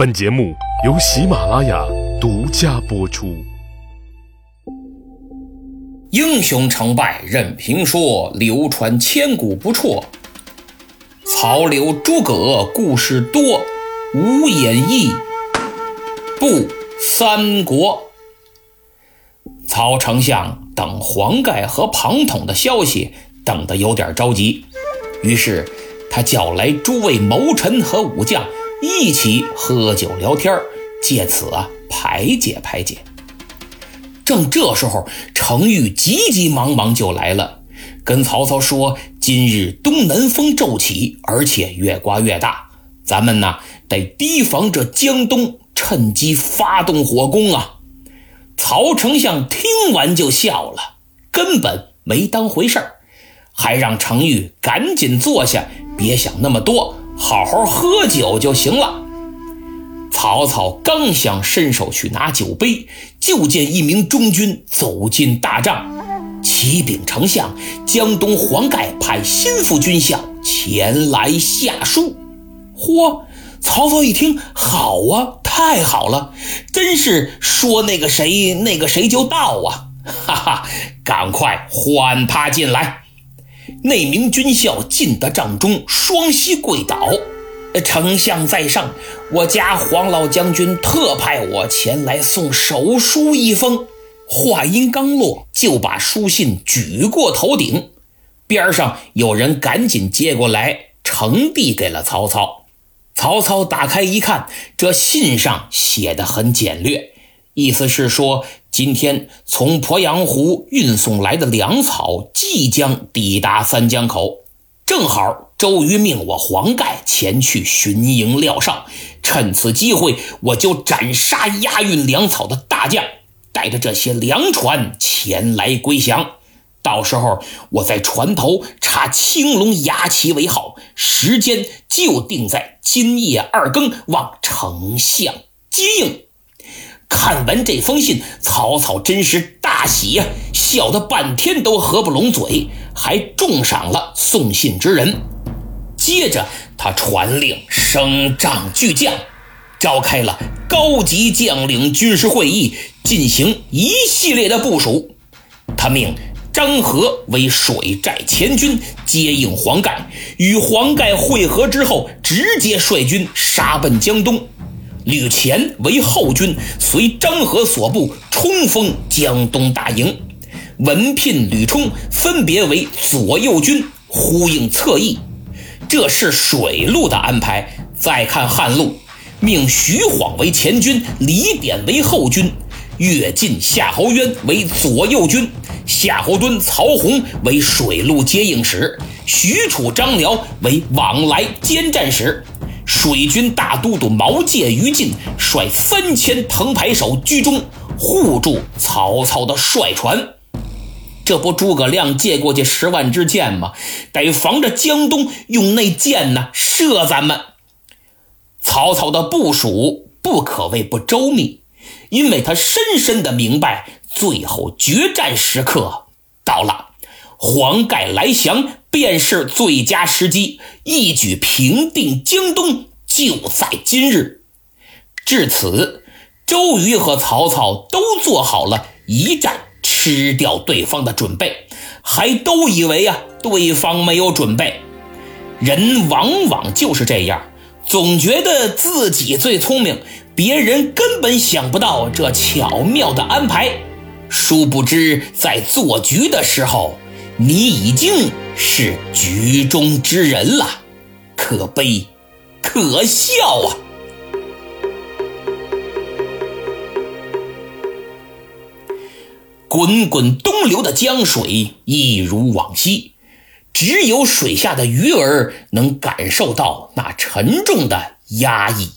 本节目由喜马拉雅独家播出。英雄成败任评说，流传千古不辍。曹刘诸葛故事多，无演义不三国。曹丞相等黄盖和庞统的消息，等得有点着急，于是他叫来诸位谋臣和武将。一起喝酒聊天借此啊排解排解。正这时候，程昱急急忙忙就来了，跟曹操说：“今日东南风骤起，而且越刮越大，咱们呢得提防着江东趁机发动火攻啊！”曹丞相听完就笑了，根本没当回事儿，还让程昱赶紧坐下，别想那么多。好好喝酒就行了。曹操刚想伸手去拿酒杯，就见一名中军走进大帐，启禀丞相，江东黄盖派心腹军校前来下书。嚯！曹操一听，好啊，太好了，真是说那个谁那个谁就到啊！哈哈，赶快唤他进来。那名军校进得帐中，双膝跪倒：“丞相在上，我家黄老将军特派我前来送手书一封。”话音刚落，就把书信举过头顶，边上有人赶紧接过来，呈递给了曹操。曹操打开一看，这信上写的很简略，意思是说。今天从鄱阳湖运送来的粮草即将抵达三江口，正好周瑜命我黄盖前去巡营廖上，趁此机会我就斩杀押运粮草的大将，带着这些粮船前来归降。到时候我在船头插青龙牙旗为号，时间就定在今夜二更，望丞相接应。看完这封信，曹操真是大喜呀，笑得半天都合不拢嘴，还重赏了送信之人。接着，他传令升帐巨将，召开了高级将领军事会议，进行一系列的部署。他命张合为水寨前军，接应黄盖，与黄盖会合之后，直接率军杀奔江东。吕虔为后军，随张合所部冲锋江东大营；文聘、吕冲分别为左右军，呼应侧翼。这是水路的安排。再看汉路，命徐晃为前军，李典为后军，乐进、夏侯渊为左右军，夏侯惇、曹洪为水路接应使，许褚、张辽为往来兼战使。水军大都督毛玠、于禁率三千藤牌手居中，护住曹操的帅船。这不，诸葛亮借过去十万支箭吗？得防着江东用那箭呢射咱们。曹操的部署不可谓不周密，因为他深深的明白，最后决战时刻到了，黄盖来降。便是最佳时机，一举平定江东，就在今日。至此，周瑜和曹操都做好了一战吃掉对方的准备，还都以为啊对方没有准备。人往往就是这样，总觉得自己最聪明，别人根本想不到这巧妙的安排。殊不知，在做局的时候。你已经是局中之人了，可悲，可笑啊！滚滚东流的江水一如往昔，只有水下的鱼儿能感受到那沉重的压抑。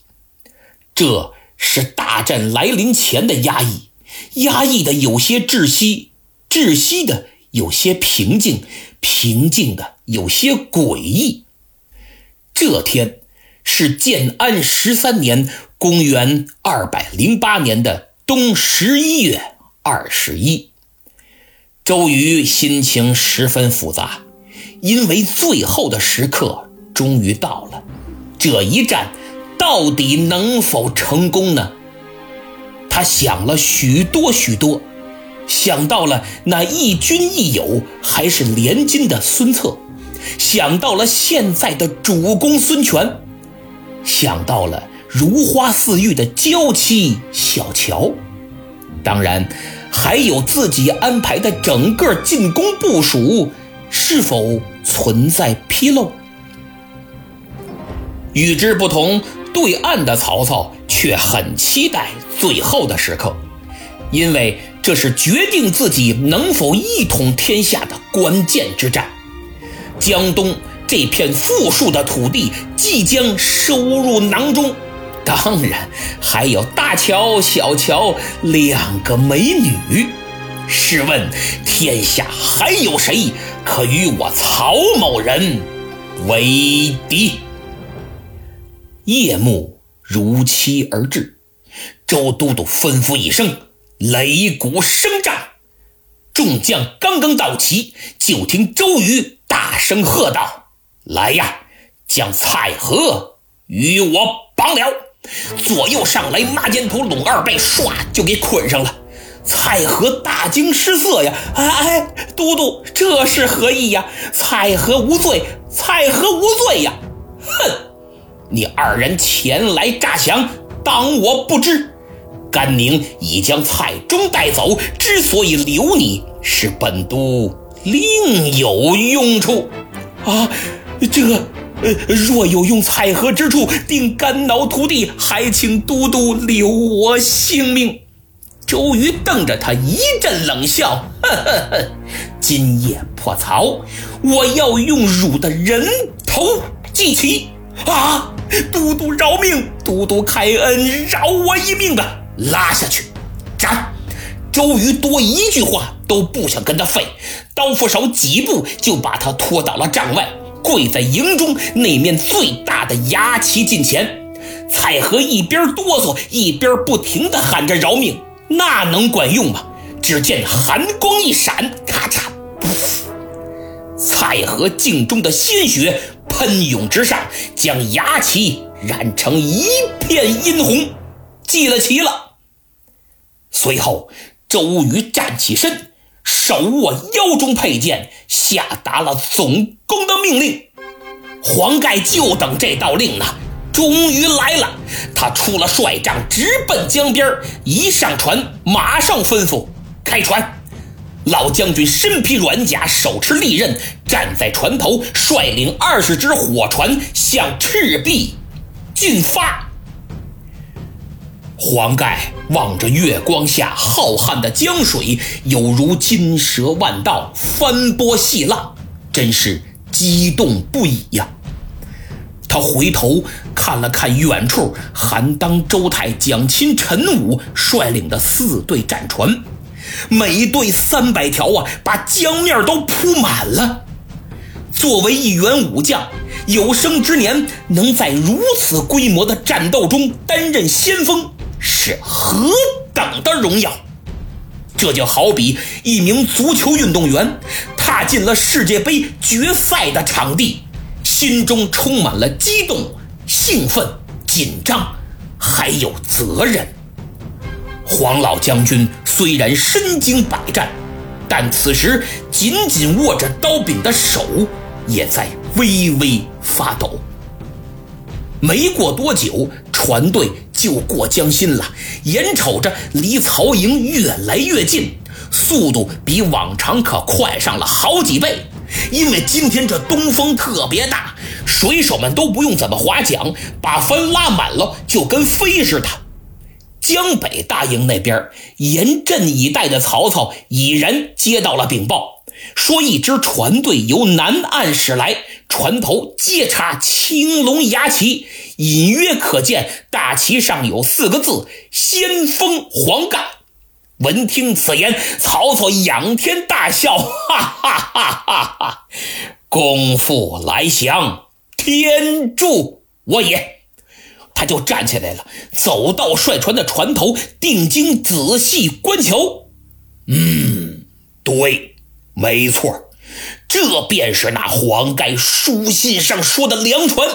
这是大战来临前的压抑，压抑的有些窒息，窒息的。有些平静，平静的有些诡异。这天是建安十三年，公元二百零八年的冬十一月二十一。周瑜心情十分复杂，因为最后的时刻终于到了，这一战到底能否成功呢？他想了许多许多，想到了那一军一友还是连襟的孙策，想到了现在的主公孙权，想到了如花似玉的娇妻小乔，当然还有自己安排的整个进攻部署是否存在纰漏。与之不同，对岸的曹操却很期待最后的时刻，因为这是决定自己能否一统天下的关键之战。江东这片富庶的土地即将收入囊中，当然还有大乔、小乔两个美女。试问天下还有谁可与我曹某人为敌？夜幕如期而至，周都督吩咐一声，擂鼓声战。众将刚刚到齐，就听周瑜大声喝道：“来呀，将蔡和与我绑了！”左右上来，马肩头、龙二背，唰就给捆上了。蔡和大惊失色呀！哎哎，都督这是何意呀？蔡和无罪，蔡和无罪呀！哼！你二人前来诈降，当我不知。甘宁已将蔡中带走，之所以留你，是本都另有用处。啊，这呃，若有用蔡和之处，定肝脑涂地。还请都督留我性命。周瑜瞪着他一阵冷笑，呵呵呵，今夜破曹，我要用汝的人头祭旗。啊！都督饶命！都督开恩，饶我一命吧！拉下去，斩！周瑜多一句话都不想跟他废，刀斧手几步就把他拖到了帐外，跪在营中那面最大的牙旗近前。蔡和一边哆嗦一边不停地喊着饶命，那能管用吗？只见寒光一闪，咔嚓，蔡和镜中的鲜血。喷涌直上，将牙旗染成一片殷红，记了旗了。随后，周瑜站起身，手握腰中佩剑，下达了总攻的命令。黄盖就等这道令呢，终于来了。他出了帅帐，直奔江边，一上船，马上吩咐开船。老将军身披软甲，手持利刃，站在船头，率领二十只火船向赤壁进发。黄盖望着月光下浩瀚的江水，有如金蛇万道，翻波细浪，真是激动不已呀。他回头看了看远处，韩当、周泰、蒋钦、陈武率领的四队战船。每队三百条啊，把江面都铺满了。作为一员武将，有生之年能在如此规模的战斗中担任先锋，是何等的荣耀！这就好比一名足球运动员踏进了世界杯决赛的场地，心中充满了激动、兴奋、紧张，还有责任。黄老将军虽然身经百战，但此时紧紧握着刀柄的手也在微微发抖。没过多久，船队就过江心了，眼瞅着离曹营越来越近，速度比往常可快上了好几倍。因为今天这东风特别大，水手们都不用怎么划桨，把帆拉满了，就跟飞似的。江北大营那边严阵以待的曹操已然接到了禀报，说一支船队由南岸驶来，船头皆插青龙牙旗，隐约可见大旗上有四个字“先锋黄盖”。闻听此言，曹操仰天大笑，哈哈哈哈哈！功夫来降，天助我也。他就站起来了，走到帅船的船头，定睛仔细观瞧。嗯，对，没错，这便是那黄盖书信上说的粮船。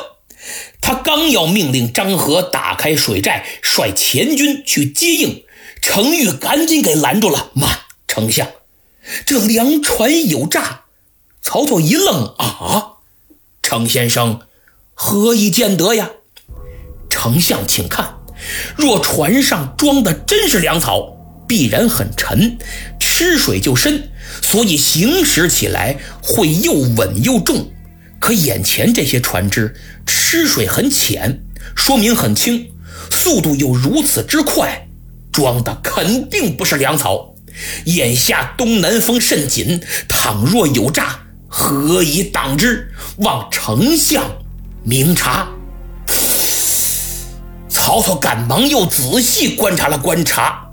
他刚要命令张合打开水寨，率前军去接应，程昱赶紧给拦住了。慢，丞相，这粮船有诈。曹操一愣，啊，程先生，何以见得呀？丞相，请看，若船上装的真是粮草，必然很沉，吃水就深，所以行驶起来会又稳又重。可眼前这些船只吃水很浅，说明很轻，速度又如此之快，装的肯定不是粮草。眼下东南风甚紧，倘若有诈，何以挡之？望丞相明察。曹操赶忙又仔细观察了观察，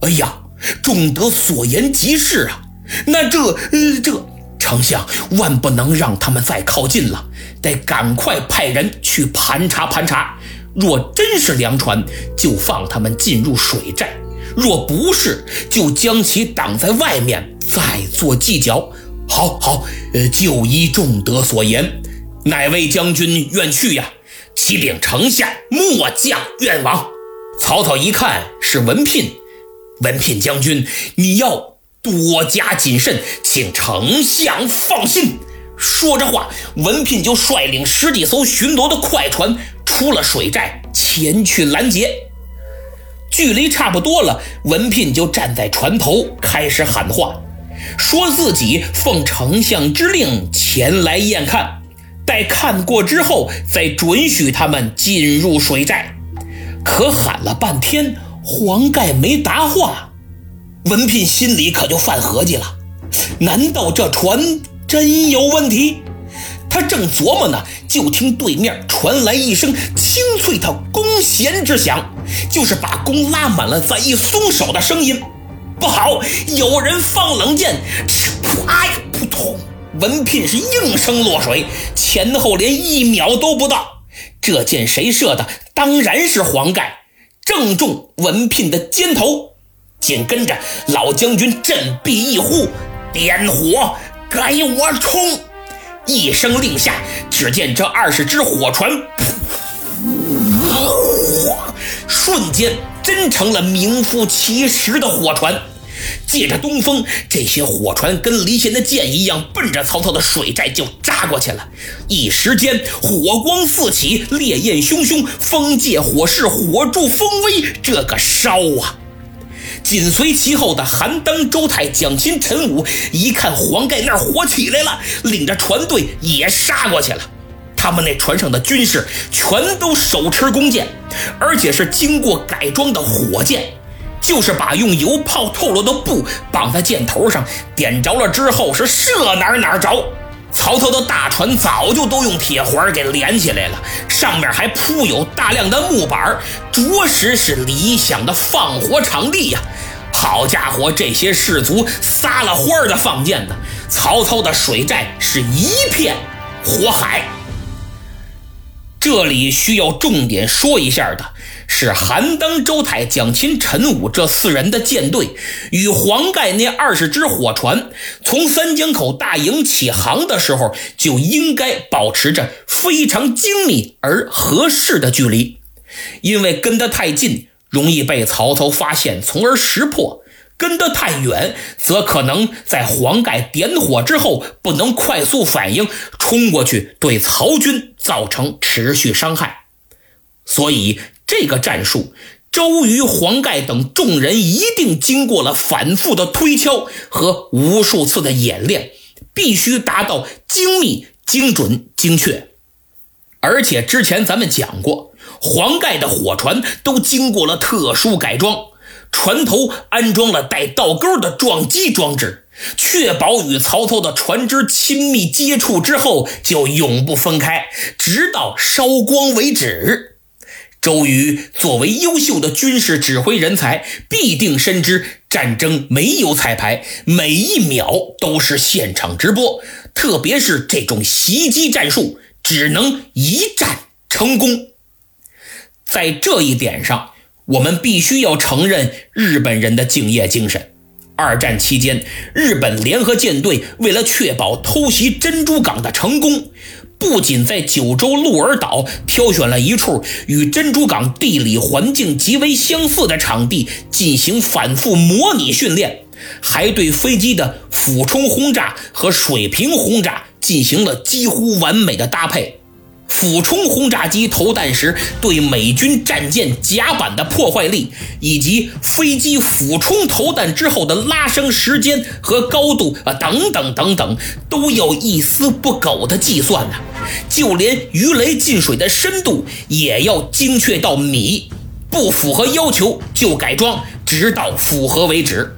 哎呀，仲德所言极是啊！那这呃这。丞相万不能让他们再靠近了，得赶快派人去盘查盘查。若真是粮船，就放他们进入水寨；若不是，就将其挡在外面，再做计较。好好，呃，就依仲德所言。哪位将军愿去呀？启禀丞相，末将愿往。曹操一看是文聘，文聘将军，你要。多加谨慎，请丞相放心。说着话，文聘就率领十几艘巡逻的快船出了水寨，前去拦截。距离差不多了，文聘就站在船头，开始喊话，说自己奉丞相之令前来验看，待看过之后，再准许他们进入水寨。可喊了半天，黄盖没答话。文聘心里可就犯合计了，难道这船真有问题？他正琢磨呢，就听对面传来一声清脆的弓弦之响，就是把弓拉满了再一松手的声音。不好，有人放冷箭！哎呀，扑通！文聘是应声落水，前后连一秒都不到。这箭谁射的？当然是黄盖，正中文聘的肩头。紧跟着，老将军振臂一呼：“点火，给我冲！”一声令下，只见这二十只火船，瞬间真成了名副其实的火船。借着东风，这些火船跟离弦的箭一样，奔着曹操的水寨就扎过去了。一时间，火光四起，烈焰汹汹，风借火势，火助风威，这个烧啊！紧随其后的韩当、周泰、蒋钦、陈武一看黄盖那火起来了，领着船队也杀过去了。他们那船上的军士全都手持弓箭，而且是经过改装的火箭，就是把用油泡透了的布绑在箭头上，点着了之后是射哪儿哪儿着。曹操的大船早就都用铁环给连起来了，上面还铺有大量的木板，着实是理想的放火场地呀。好家伙，这些士卒撒了欢儿的放箭呢！曹操的水寨是一片火海。这里需要重点说一下的是，韩当、周泰、蒋钦、陈武这四人的舰队与黄盖那二十只火船从三江口大营起航的时候，就应该保持着非常精密而合适的距离，因为跟得太近。容易被曹操发现，从而识破；跟得太远，则可能在黄盖点火之后不能快速反应，冲过去对曹军造成持续伤害。所以，这个战术，周瑜、黄盖等众人一定经过了反复的推敲和无数次的演练，必须达到精密、精准、精确。而且之前咱们讲过。黄盖的火船都经过了特殊改装，船头安装了带倒钩的撞击装置，确保与曹操的船只亲密接触之后就永不分开，直到烧光为止。周瑜作为优秀的军事指挥人才，必定深知战争没有彩排，每一秒都是现场直播，特别是这种袭击战术，只能一战成功。在这一点上，我们必须要承认日本人的敬业精神。二战期间，日本联合舰队为了确保偷袭珍珠港的成功，不仅在九州鹿儿岛挑选了一处与珍珠港地理环境极为相似的场地进行反复模拟训练，还对飞机的俯冲轰炸和水平轰炸进行了几乎完美的搭配。俯冲轰炸机投弹时对美军战舰甲板的破坏力，以及飞机俯冲投弹之后的拉升时间和高度啊，等等等等，都要一丝不苟的计算呢。就连鱼雷进水的深度也要精确到米，不符合要求就改装，直到符合为止。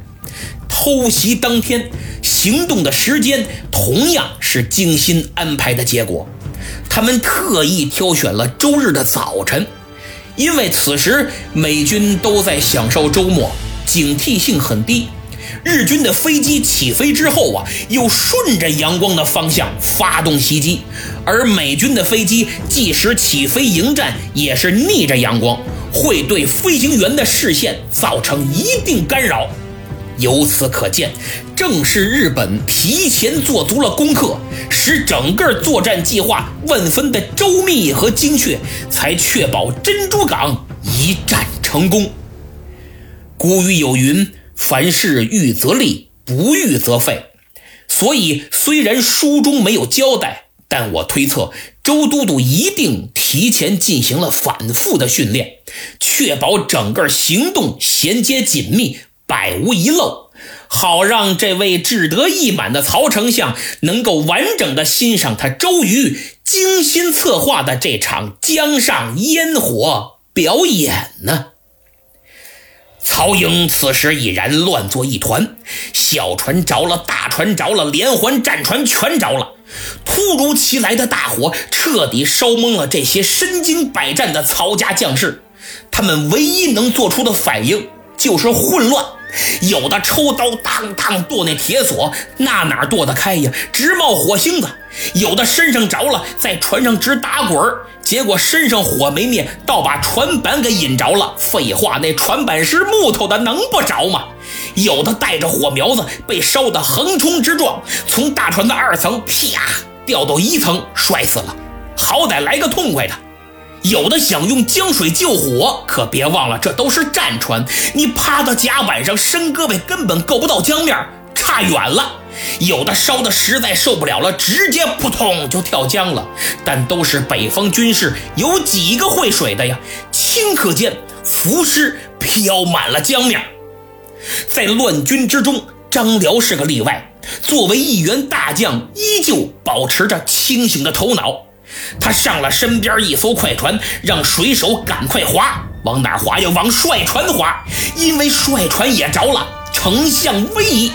偷袭当天行动的时间同样是精心安排的结果。他们特意挑选了周日的早晨，因为此时美军都在享受周末，警惕性很低。日军的飞机起飞之后啊，又顺着阳光的方向发动袭击，而美军的飞机即使起飞迎战，也是逆着阳光，会对飞行员的视线造成一定干扰。由此可见，正是日本提前做足了功课，使整个作战计划万分的周密和精确，才确保珍珠港一战成功。古语有云：“凡事预则立，不预则废。”所以，虽然书中没有交代，但我推测周都督一定提前进行了反复的训练，确保整个行动衔接紧密。百无一漏，好让这位志得意满的曹丞相能够完整的欣赏他周瑜精心策划的这场江上烟火表演呢。曹营此时已然乱作一团，小船着了，大船着了，连环战船全着了。突如其来的大火彻底烧懵了这些身经百战的曹家将士，他们唯一能做出的反应就是混乱。有的抽刀当当剁那铁锁，那哪剁得开呀？直冒火星子。有的身上着了，在船上直打滚结果身上火没灭，倒把船板给引着了。废话，那船板是木头的，能不着吗？有的带着火苗子，被烧得横冲直撞，从大船的二层啪掉到一层，摔死了。好歹来个痛快的。有的想用江水救火，可别忘了，这都是战船，你趴到甲板上伸胳膊根本够不到江面，差远了。有的烧的实在受不了了，直接扑通就跳江了。但都是北方军士，有几个会水的呀？顷刻间，浮尸飘满了江面。在乱军之中，张辽是个例外，作为一员大将，依旧保持着清醒的头脑。他上了身边一艘快船，让水手赶快划，往哪划呀？往帅船划，因为帅船也着了，丞相危矣。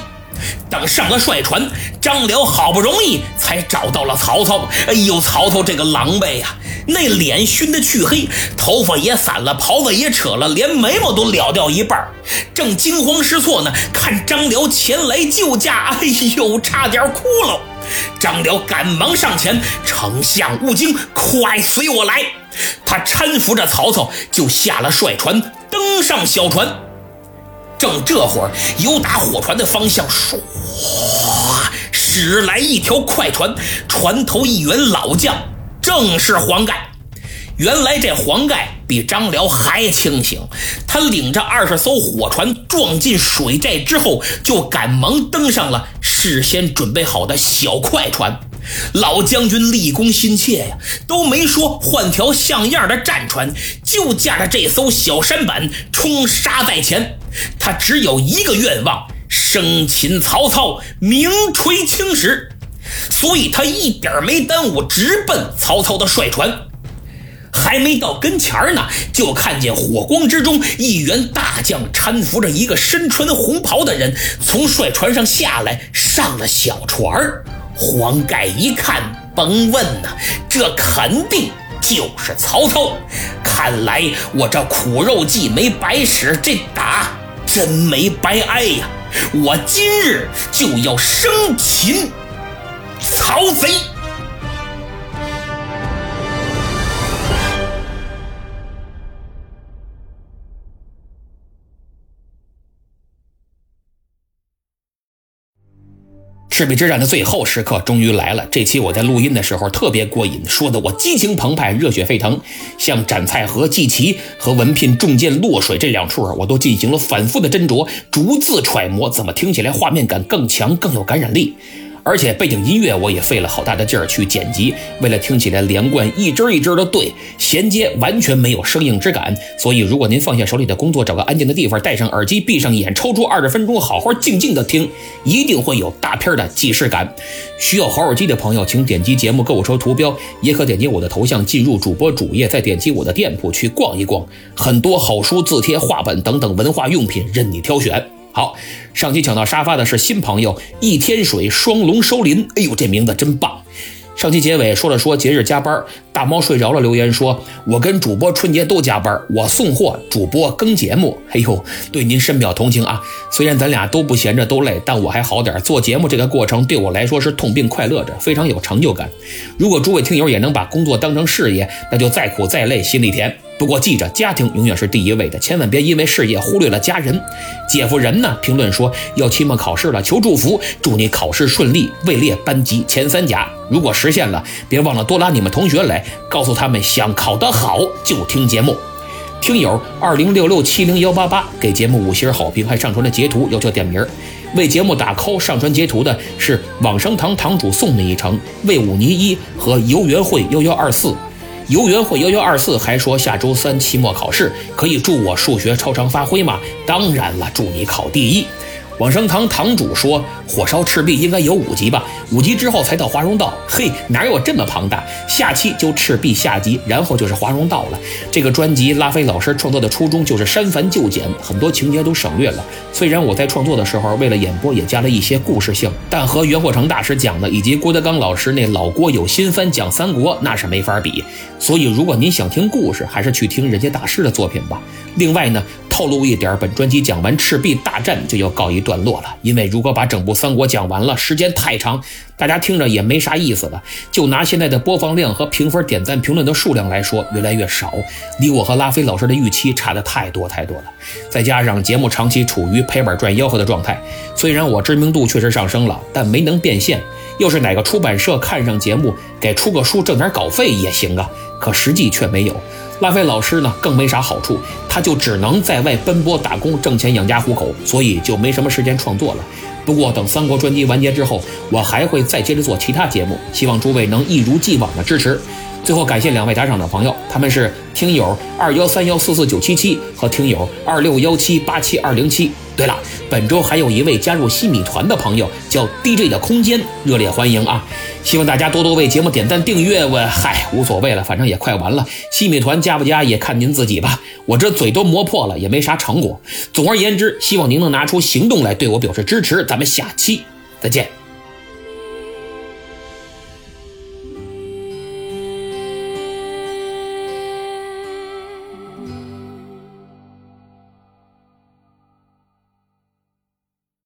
等上了帅船，张辽好不容易才找到了曹操。哎呦，曹操这个狼狈呀，那脸熏得黢黑，头发也散了，袍子也扯了，连眉毛都了掉一半，正惊慌失措呢。看张辽前来救驾，哎呦，差点哭了。张辽赶忙上前：“丞相勿惊，快随我来。”他搀扶着曹操就下了帅船，登上小船。正这会儿，由打火船的方向唰驶来一条快船，船头一员老将，正是黄盖。原来这黄盖比张辽还清醒，他领着二十艘火船撞进水寨之后，就赶忙登上了事先准备好的小快船。老将军立功心切呀，都没说换条像样的战船，就驾着这艘小舢板冲杀在前。他只有一个愿望：生擒曹操，名垂青史。所以他一点没耽误，直奔曹操的帅船。还没到跟前儿呢，就看见火光之中，一员大将搀扶着一个身穿红袍的人从帅船上下来，上了小船儿。黄盖一看，甭问呐，这肯定就是曹操。看来我这苦肉计没白使，这打真没白挨呀！我今日就要生擒曹贼。赤壁之战的最后时刻终于来了。这期我在录音的时候特别过瘾，说的我激情澎湃、热血沸腾。像斩蔡和、祭旗和文聘中箭落水这两处啊，我都进行了反复的斟酌，逐字揣摩，怎么听起来画面感更强、更有感染力。而且背景音乐我也费了好大的劲儿去剪辑，为了听起来连贯，一支一支的对衔接，完全没有生硬之感。所以，如果您放下手里的工作，找个安静的地方，戴上耳机，闭上眼，抽出二十分钟，好好静静的听，一定会有大片的既视感。需要好耳机的朋友，请点击节目购物车图标，也可点击我的头像进入主播主页，再点击我的店铺去逛一逛，很多好书、字帖、画本等等文化用品任你挑选。好，上期抢到沙发的是新朋友一天水双龙收林，哎呦，这名字真棒。上期结尾说了说节日加班，大猫睡着了，留言说：“我跟主播春节都加班，我送货，主播更节目。”哎呦，对您深表同情啊！虽然咱俩都不闲着都累，但我还好点，做节目这个过程对我来说是痛并快乐着，非常有成就感。如果诸位听友也能把工作当成事业，那就再苦再累心里甜。不过记着，家庭永远是第一位的，千万别因为事业忽略了家人。姐夫人呢？评论说要期末考试了，求祝福，祝你考试顺利，位列班级前三甲。如果实现了，别忘了多拉你们同学来，告诉他们想考得好就听节目。听友二零六六七零幺八八给节目五星好评，还上传了截图，要求点名。为节目打 call 上传截图的是往生堂堂主宋一成、魏武尼一和游园会幺幺二四。游园会幺幺二四还说下周三期末考试可以祝我数学超常发挥吗？当然了，祝你考第一。往生堂堂主说：“火烧赤壁应该有五集吧？五集之后才到华容道。嘿，哪有这么庞大？下期就赤壁下集，然后就是华容道了。这个专辑拉菲老师创作的初衷就是删繁就简，很多情节都省略了。虽然我在创作的时候为了演播也加了一些故事性，但和袁霍成大师讲的以及郭德纲老师那老郭有新番讲三国那是没法比。所以如果您想听故事，还是去听人家大师的作品吧。另外呢。”透露一点，本专辑讲完赤壁大战就要告一段落了。因为如果把整部三国讲完了，时间太长，大家听着也没啥意思了。就拿现在的播放量和评分、点赞、评论的数量来说，越来越少，离我和拉菲老师的预期差的太多太多了。再加上节目长期处于赔本赚吆喝的状态，虽然我知名度确实上升了，但没能变现。要是哪个出版社看上节目，给出个书挣点稿费也行啊。可实际却没有。拉菲老师呢，更没啥好处，他就只能在外奔波打工挣钱养家糊口，所以就没什么时间创作了。不过等三国专辑完结之后，我还会再接着做其他节目，希望诸位能一如既往的支持。最后感谢两位打赏的朋友，他们是听友二幺三幺四四九七七和听友二六幺七八七二零七。对了，本周还有一位加入西米团的朋友，叫 DJ 的空间，热烈欢迎啊！希望大家多多为节目点赞订阅。我嗨，无所谓了，反正也快完了。西米团加不加也看您自己吧。我这嘴都磨破了，也没啥成果。总而言之，希望您能拿出行动来对我表示支持。咱们下期再见。